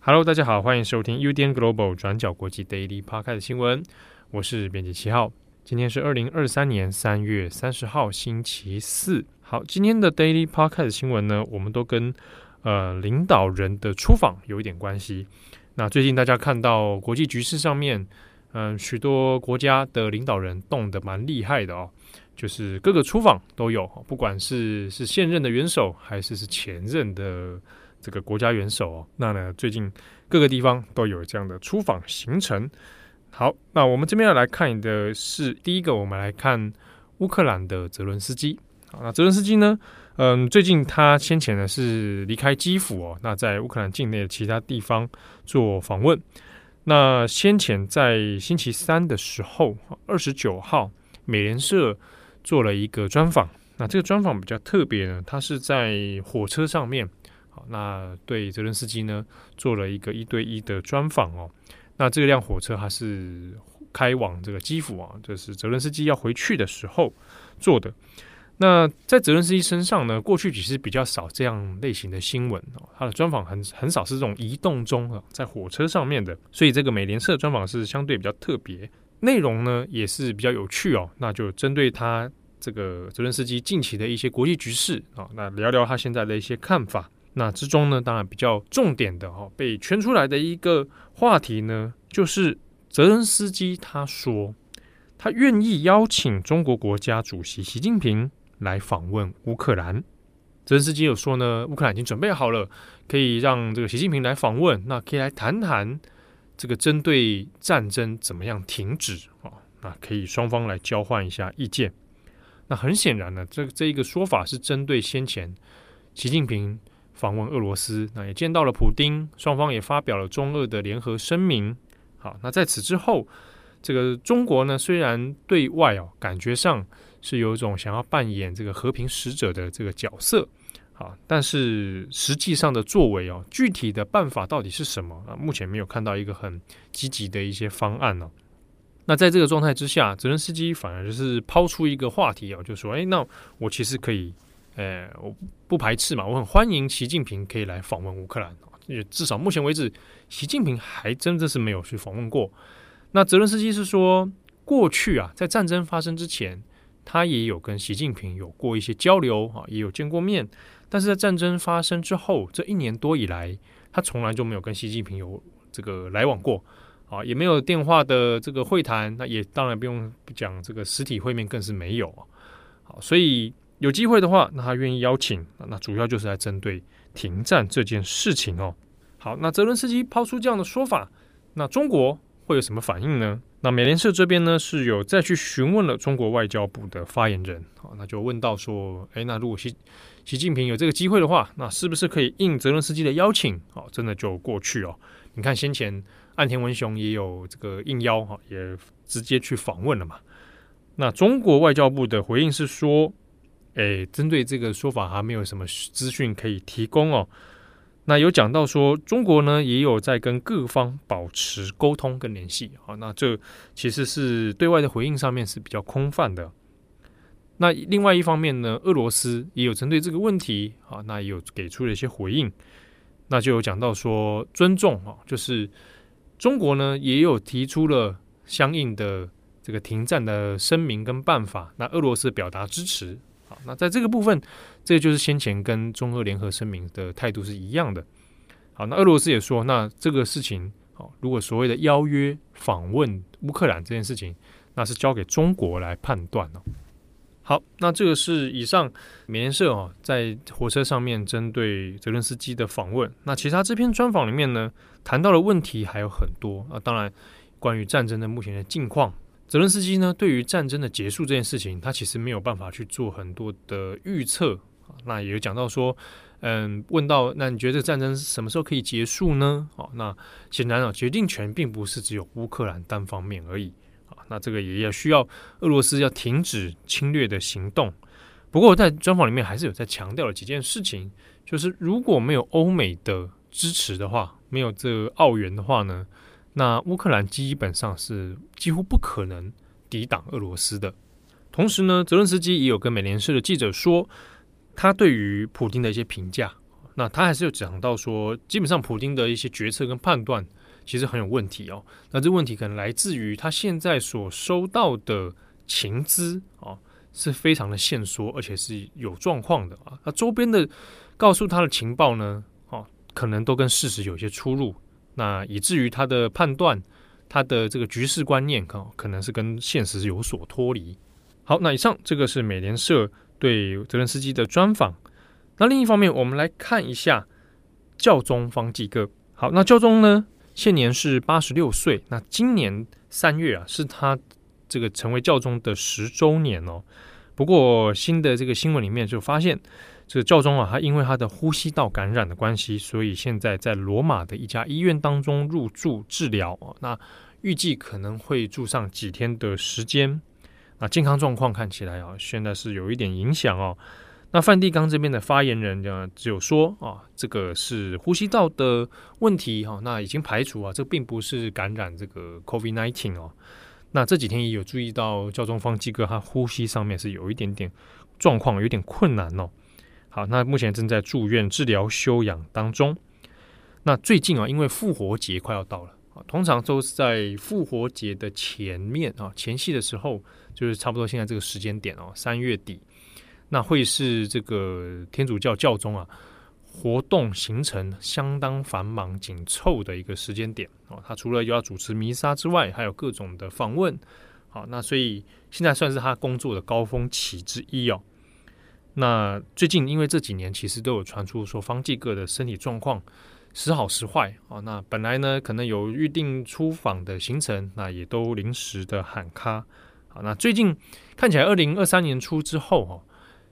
Hello，大家好，欢迎收听 UDN Global 转角国际 Daily Podcast 新闻，我是编辑七号。今天是二零二三年三月三十号，星期四。好，今天的 Daily Podcast 新闻呢，我们都跟呃领导人的出访有一点关系。那最近大家看到国际局势上面，嗯、许多国家的领导人动得蛮厉害的哦，就是各个出访都有，不管是是现任的元首，还是是前任的这个国家元首哦。那呢，最近各个地方都有这样的出访行程。好，那我们这边要来看的是第一个，我们来看乌克兰的泽伦斯基。那泽伦斯基呢？嗯，最近他先前呢是离开基辅哦，那在乌克兰境内的其他地方做访问。那先前在星期三的时候，二十九号，美联社做了一个专访。那这个专访比较特别呢，他是在火车上面，好，那对泽伦斯基呢做了一个一对一的专访哦。那这辆火车它是开往这个基辅啊，就是泽伦斯基要回去的时候做的。那在泽伦斯基身上呢，过去其实比较少这样类型的新闻哦，他的专访很很少是这种移动中啊，在火车上面的，所以这个美联社专访是相对比较特别，内容呢也是比较有趣哦。那就针对他这个泽伦斯基近期的一些国际局势啊，那聊聊他现在的一些看法。那之中呢，当然比较重点的哈，被圈出来的一个话题呢，就是泽伦斯基他说他愿意邀请中国国家主席习近平。来访问乌克兰，泽连斯基有说呢，乌克兰已经准备好了，可以让这个习近平来访问，那可以来谈谈这个针对战争怎么样停止啊？那可以双方来交换一下意见。那很显然呢，这个这一个说法是针对先前习近平访问俄罗斯，那也见到了普丁，双方也发表了中俄的联合声明。好，那在此之后，这个中国呢，虽然对外哦感觉上。是有一种想要扮演这个和平使者的这个角色，啊，但是实际上的作为哦，具体的办法到底是什么啊？目前没有看到一个很积极的一些方案呢。那在这个状态之下，泽伦斯基反而就是抛出一个话题啊，就说：“哎，那我其实可以，呃，我不排斥嘛，我很欢迎习近平可以来访问乌克兰。也至少目前为止，习近平还真的是没有去访问过。那泽伦斯基是说，过去啊，在战争发生之前。他也有跟习近平有过一些交流啊，也有见过面，但是在战争发生之后这一年多以来，他从来就没有跟习近平有这个来往过啊，也没有电话的这个会谈，那也当然不用讲这个实体会面更是没有啊。好，所以有机会的话，那他愿意邀请，那主要就是来针对停战这件事情哦。好，那泽伦斯基抛出这样的说法，那中国会有什么反应呢？那美联社这边呢，是有再去询问了中国外交部的发言人，好，那就问到说，诶，那如果习习近平有这个机会的话，那是不是可以应泽伦斯基的邀请，好，真的就过去哦？你看先前岸田文雄也有这个应邀，哈，也直接去访问了嘛。那中国外交部的回应是说，诶，针对这个说法还没有什么资讯可以提供哦。那有讲到说，中国呢也有在跟各方保持沟通跟联系，好，那这其实是对外的回应上面是比较空泛的。那另外一方面呢，俄罗斯也有针对这个问题，好，那也有给出了一些回应。那就有讲到说，尊重啊，就是中国呢也有提出了相应的这个停战的声明跟办法，那俄罗斯表达支持。那在这个部分，这就是先前跟中俄联合声明的态度是一样的。好，那俄罗斯也说，那这个事情，好，如果所谓的邀约访问乌克兰这件事情，那是交给中国来判断了。好，那这个是以上美联社哦，在火车上面针对泽伦斯基的访问。那其他这篇专访里面呢，谈到的问题还有很多啊，当然关于战争的目前的境况。泽伦斯基呢，对于战争的结束这件事情，他其实没有办法去做很多的预测。那也有讲到说，嗯，问到那你觉得战争什么时候可以结束呢？好，那显然啊，决定权并不是只有乌克兰单方面而已。啊，那这个也要需要俄罗斯要停止侵略的行动。不过在专访里面还是有在强调了几件事情，就是如果没有欧美的支持的话，没有这个奥援的话呢，那乌克兰基本上是几乎不可能抵挡俄罗斯的。同时呢，泽伦斯基也有跟美联社的记者说，他对于普京的一些评价，那他还是有讲到说，基本上普京的一些决策跟判断其实很有问题哦。那这问题可能来自于他现在所收到的情资啊，是非常的线索，而且是有状况的啊。那周边的告诉他的情报呢，哦，可能都跟事实有些出入，那以至于他的判断，他的这个局势观念，可可能是跟现实有所脱离。好，那以上这个是美联社对泽伦斯基的专访。那另一方面，我们来看一下教宗方济各。好，那教宗呢，现年是八十六岁。那今年三月啊，是他这个成为教宗的十周年哦。不过新的这个新闻里面就发现，这个教宗啊，他因为他的呼吸道感染的关系，所以现在在罗马的一家医院当中入住治疗哦。那预计可能会住上几天的时间。啊健康状况看起来啊，现在是有一点影响哦。那梵蒂冈这边的发言人呢，只有说啊，这个是呼吸道的问题哈，那已经排除啊，这并不是感染这个 COVID-19 哦。那这几天也有注意到教宗方济各他呼吸上面是有一点点状况，有点困难哦。好，那目前正在住院治疗休养当中。那最近啊，因为复活节快要到了。通常都是在复活节的前面啊，前夕的时候，就是差不多现在这个时间点哦，三月底，那会是这个天主教教宗啊活动行程相当繁忙紧凑的一个时间点哦。他除了要主持弥撒之外，还有各种的访问，好，那所以现在算是他工作的高峰期之一哦。那最近因为这几年其实都有传出说方济各的身体状况。时好时坏啊，那本来呢可能有预定出访的行程，那也都临时的喊卡。好，那最近看起来二零二三年初之后哈，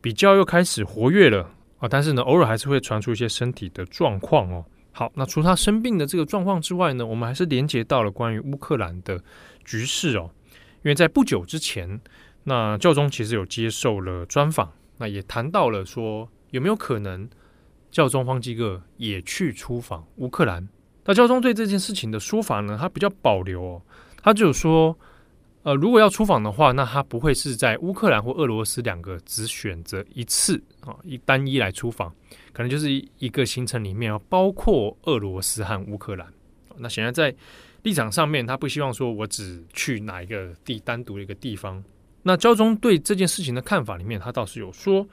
比较又开始活跃了啊，但是呢偶尔还是会传出一些身体的状况哦。好，那除他生病的这个状况之外呢，我们还是连接到了关于乌克兰的局势哦，因为在不久之前，那教宗其实有接受了专访，那也谈到了说有没有可能。教宗方济各也去出访乌克兰，那教宗对这件事情的说法呢，他比较保留哦，他就说，呃，如果要出访的话，那他不会是在乌克兰或俄罗斯两个只选择一次啊，一单一来出访，可能就是一个行程里面要包括俄罗斯和乌克兰。那显然在立场上面，他不希望说我只去哪一个地单独的一个地方。那教宗对这件事情的看法里面，他倒是有说。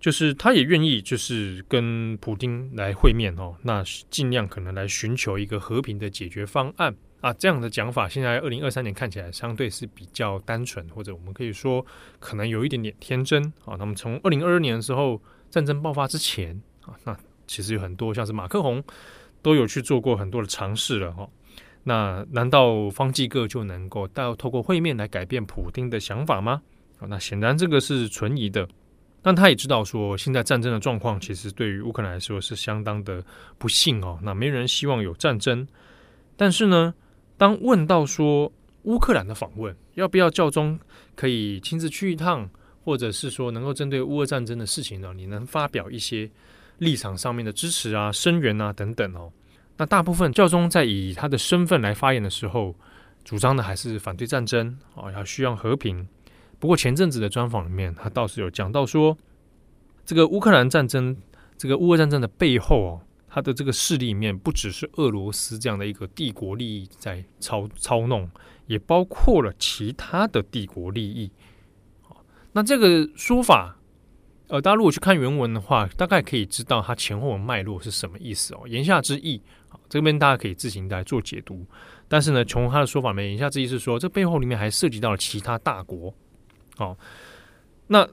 就是他也愿意，就是跟普丁来会面哦，那尽量可能来寻求一个和平的解决方案啊。这样的讲法，现在二零二三年看起来相对是比较单纯，或者我们可以说可能有一点点天真啊。那么从二零二二年的时候战争爆发之前啊，那其实有很多像是马克宏都有去做过很多的尝试了哈。那难道方济各就能够到透过会面来改变普丁的想法吗？啊，那显然这个是存疑的。但他也知道说，现在战争的状况其实对于乌克兰来说是相当的不幸哦。那没人希望有战争。但是呢，当问到说乌克兰的访问要不要教宗可以亲自去一趟，或者是说能够针对乌俄战争的事情呢，你能发表一些立场上面的支持啊、声援啊等等哦。那大部分教宗在以他的身份来发言的时候，主张的还是反对战争啊，要需要和平。不过前阵子的专访里面，他倒是有讲到说，这个乌克兰战争，这个乌俄战争的背后哦，他的这个势力里面不只是俄罗斯这样的一个帝国利益在操操弄，也包括了其他的帝国利益。那这个说法，呃，大家如果去看原文的话，大概可以知道它前后的脉络是什么意思哦。言下之意，这边大家可以自行来做解读。但是呢，从他的说法里面，言下之意是说，这背后里面还涉及到了其他大国。好，那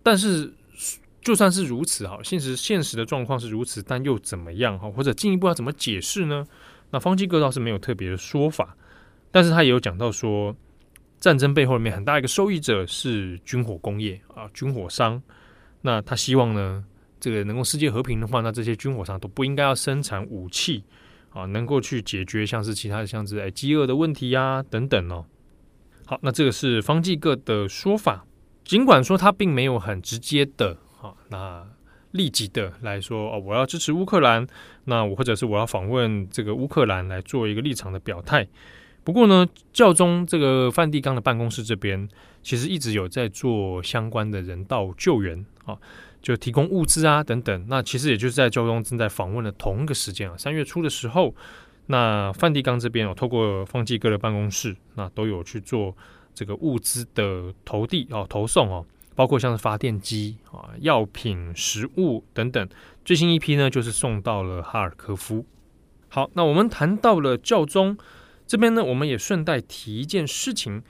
但是就算是如此哈，现实现实的状况是如此，但又怎么样哈？或者进一步要怎么解释呢？那方济各倒是没有特别的说法，但是他也有讲到说，战争背后里面很大一个受益者是军火工业啊，军火商。那他希望呢，这个能够世界和平的话，那这些军火商都不应该要生产武器啊，能够去解决像是其他的像是哎饥饿的问题呀、等等哦。好，那这个是方济各的说法。尽管说他并没有很直接的啊，那立即的来说哦，我要支持乌克兰，那我或者是我要访问这个乌克兰来做一个立场的表态。不过呢，教宗这个梵蒂冈的办公室这边其实一直有在做相关的人道救援啊，就提供物资啊等等。那其实也就是在教宗正在访问的同一个时间啊，三月初的时候，那梵蒂冈这边哦，透过方济各的办公室，那都有去做这个物资的投递哦、投送哦，包括像是发电机啊、药品、食物等等。最新一批呢，就是送到了哈尔科夫。好，那我们谈到了教宗。这边呢，我们也顺带提一件事情，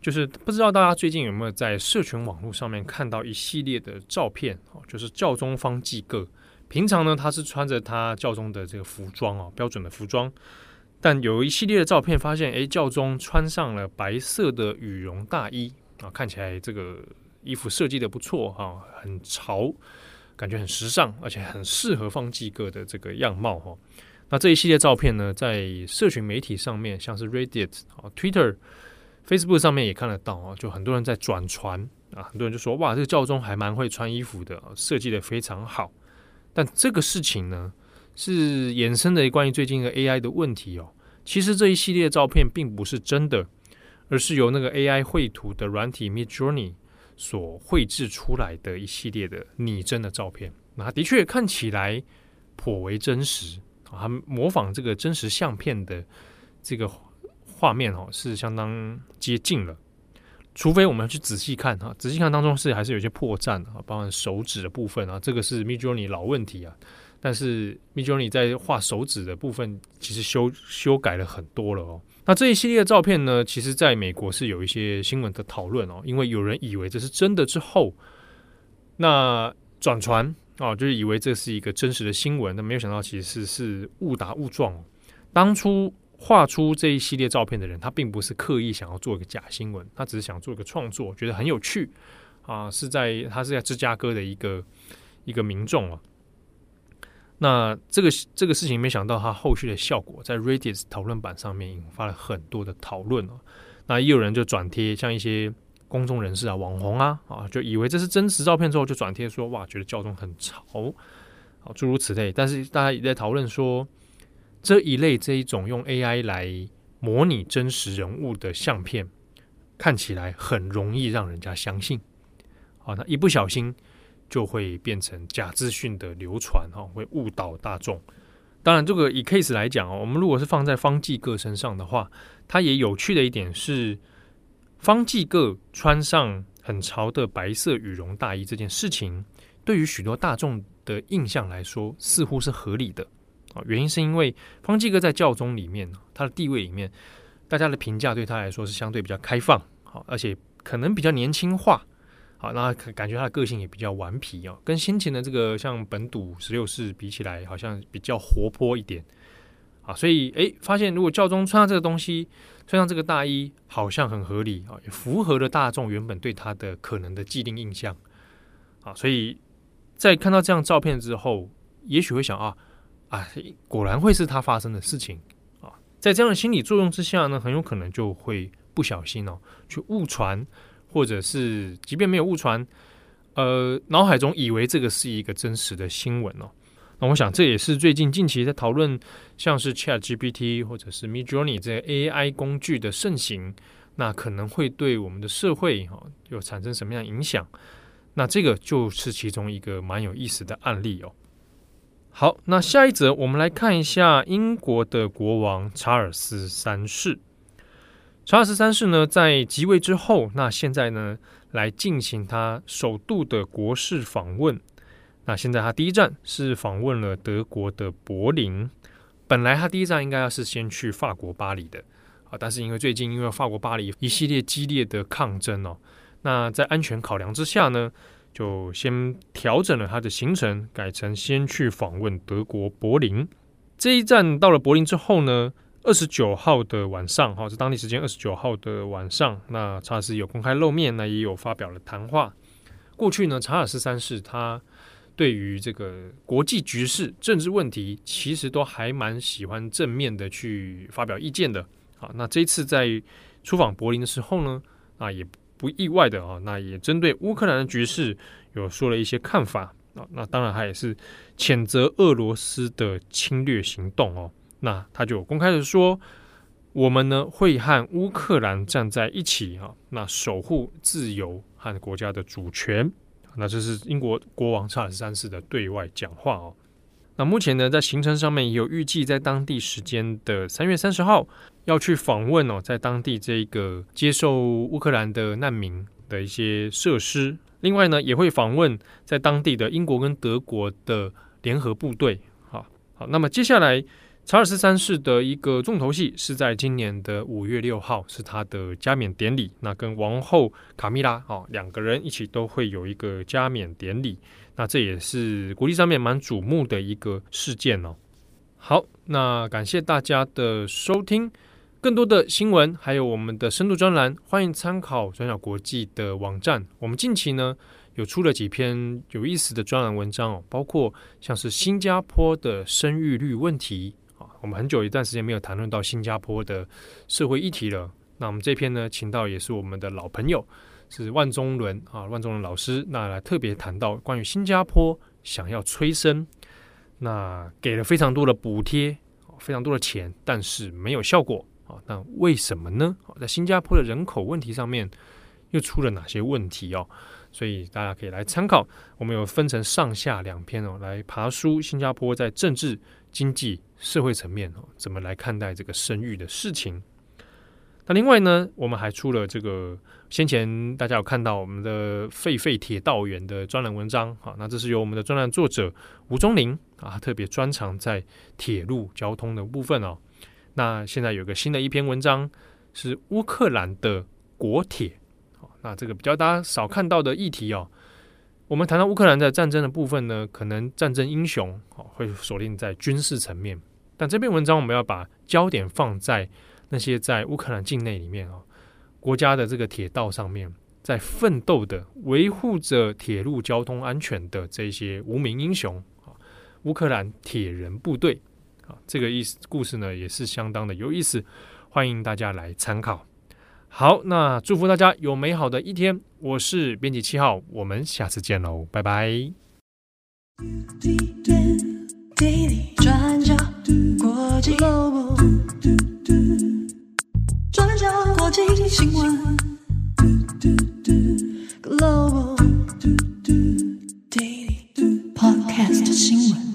就是不知道大家最近有没有在社群网络上面看到一系列的照片哦，就是教宗方济各。平常呢，他是穿着他教宗的这个服装哦，标准的服装。但有一系列的照片发现，诶，教宗穿上了白色的羽绒大衣啊，看起来这个衣服设计的不错哈，很潮，感觉很时尚，而且很适合方济各的这个样貌哈。那这一系列照片呢，在社群媒体上面，像是 Reddit 啊、Twitter、Facebook 上面也看得到啊，就很多人在转传啊，很多人就说哇，这个教宗还蛮会穿衣服的，设计的非常好。但这个事情呢，是衍生的关于最近的 AI 的问题哦。其实这一系列照片并不是真的，而是由那个 AI 绘图的软体 Midjourney 所绘制出来的一系列的拟真的照片。那的确看起来颇为真实。它模仿这个真实相片的这个画面哦，是相当接近了。除非我们去仔细看哈，仔细看当中是还是有些破绽啊，包括手指的部分啊，这个是 Midjourney 老问题啊。但是 Midjourney 在画手指的部分其实修修改了很多了哦。那这一系列的照片呢，其实在美国是有一些新闻的讨论哦，因为有人以为这是真的之后，那转传。哦，就是以为这是一个真实的新闻，但没有想到其实是误打误撞。当初画出这一系列照片的人，他并不是刻意想要做一个假新闻，他只是想做一个创作，觉得很有趣啊。是在他是在芝加哥的一个一个民众啊。那这个这个事情，没想到他后续的效果在 Reddit 讨论版上面引发了很多的讨论啊。那也有人就转贴，像一些。公众人士啊，网红啊，啊，就以为这是真实照片之后，就转贴说哇，觉得教宗很潮，啊，诸如此类。但是大家也在讨论说，这一类这一种用 AI 来模拟真实人物的相片，看起来很容易让人家相信，好，那一不小心就会变成假资讯的流传，哈，会误导大众。当然，这个以 case 来讲哦，我们如果是放在方济各身上的话，它也有趣的一点是。方济各穿上很潮的白色羽绒大衣这件事情，对于许多大众的印象来说，似乎是合理的啊。原因是因为方济哥在教宗里面，他的地位里面，大家的评价对他来说是相对比较开放，好，而且可能比较年轻化，好，那感觉他的个性也比较顽皮哦，跟先前的这个像本笃十六世比起来，好像比较活泼一点。啊，所以诶，发现如果教宗穿上这个东西，穿上这个大衣，好像很合理啊，也符合了大众原本对他的可能的既定印象啊。所以在看到这样照片之后，也许会想啊啊，果然会是他发生的事情啊。在这样的心理作用之下呢，很有可能就会不小心哦，去误传，或者是即便没有误传，呃，脑海中以为这个是一个真实的新闻哦。那我想，这也是最近近期在讨论，像是 ChatGPT 或者是 Midjourney 这些 AI 工具的盛行，那可能会对我们的社会哈有产生什么样的影响？那这个就是其中一个蛮有意思的案例哦。好，那下一则我们来看一下英国的国王查尔斯三世。查尔斯三世呢，在即位之后，那现在呢，来进行他首度的国事访问。那现在他第一站是访问了德国的柏林，本来他第一站应该要是先去法国巴黎的啊，但是因为最近因为法国巴黎一系列激烈的抗争哦，那在安全考量之下呢，就先调整了他的行程，改成先去访问德国柏林。这一站到了柏林之后呢，二十九号的晚上哈，是当地时间二十九号的晚上，那查尔斯有公开露面，那也有发表了谈话。过去呢，查尔斯三世他。对于这个国际局势、政治问题，其实都还蛮喜欢正面的去发表意见的。好，那这一次在出访柏林的时候呢，啊，也不意外的啊，那也针对乌克兰的局势有说了一些看法啊。那当然，他也是谴责俄罗斯的侵略行动哦。那他就公开的说，我们呢会和乌克兰站在一起哈，那守护自由和国家的主权。那这是英国国王查尔斯三世的对外讲话哦。那目前呢，在行程上面也有预计在当地时间的三月三十号要去访问哦，在当地这个接受乌克兰的难民的一些设施。另外呢，也会访问在当地的英国跟德国的联合部队。好，好，那么接下来。查尔斯三世的一个重头戏是在今年的五月六号，是他的加冕典礼。那跟王后卡米拉哦，两个人一起都会有一个加冕典礼。那这也是国际上面蛮瞩目的一个事件哦。好，那感谢大家的收听。更多的新闻还有我们的深度专栏，欢迎参考转角国际的网站。我们近期呢有出了几篇有意思的专栏文章哦，包括像是新加坡的生育率问题。我们很久一段时间没有谈论到新加坡的社会议题了。那我们这篇呢，请到也是我们的老朋友，是万中伦啊，万中伦老师，那来特别谈到关于新加坡想要催生，那给了非常多的补贴，非常多的钱，但是没有效果啊。那为什么呢？在新加坡的人口问题上面又出了哪些问题哦？所以大家可以来参考。我们有分成上下两篇哦，来爬梳新加坡在政治、经济。社会层面哦，怎么来看待这个生育的事情？那另外呢，我们还出了这个先前大家有看到我们的废废铁道员的专栏文章啊，那这是由我们的专栏作者吴宗林啊，特别专长在铁路交通的部分哦。那现在有个新的一篇文章是乌克兰的国铁，那这个比较大家少看到的议题哦。我们谈到乌克兰在战争的部分呢，可能战争英雄哦会锁定在军事层面。但这篇文章，我们要把焦点放在那些在乌克兰境内里面啊，国家的这个铁道上面，在奋斗的维护着铁路交通安全的这些无名英雄啊，乌克兰铁人部队啊，这个意思故事呢也是相当的有意思，欢迎大家来参考。好，那祝福大家有美好的一天。我是编辑七号，我们下次见喽，拜拜。Global 转角国际新闻。Global Daily Podcast 新闻。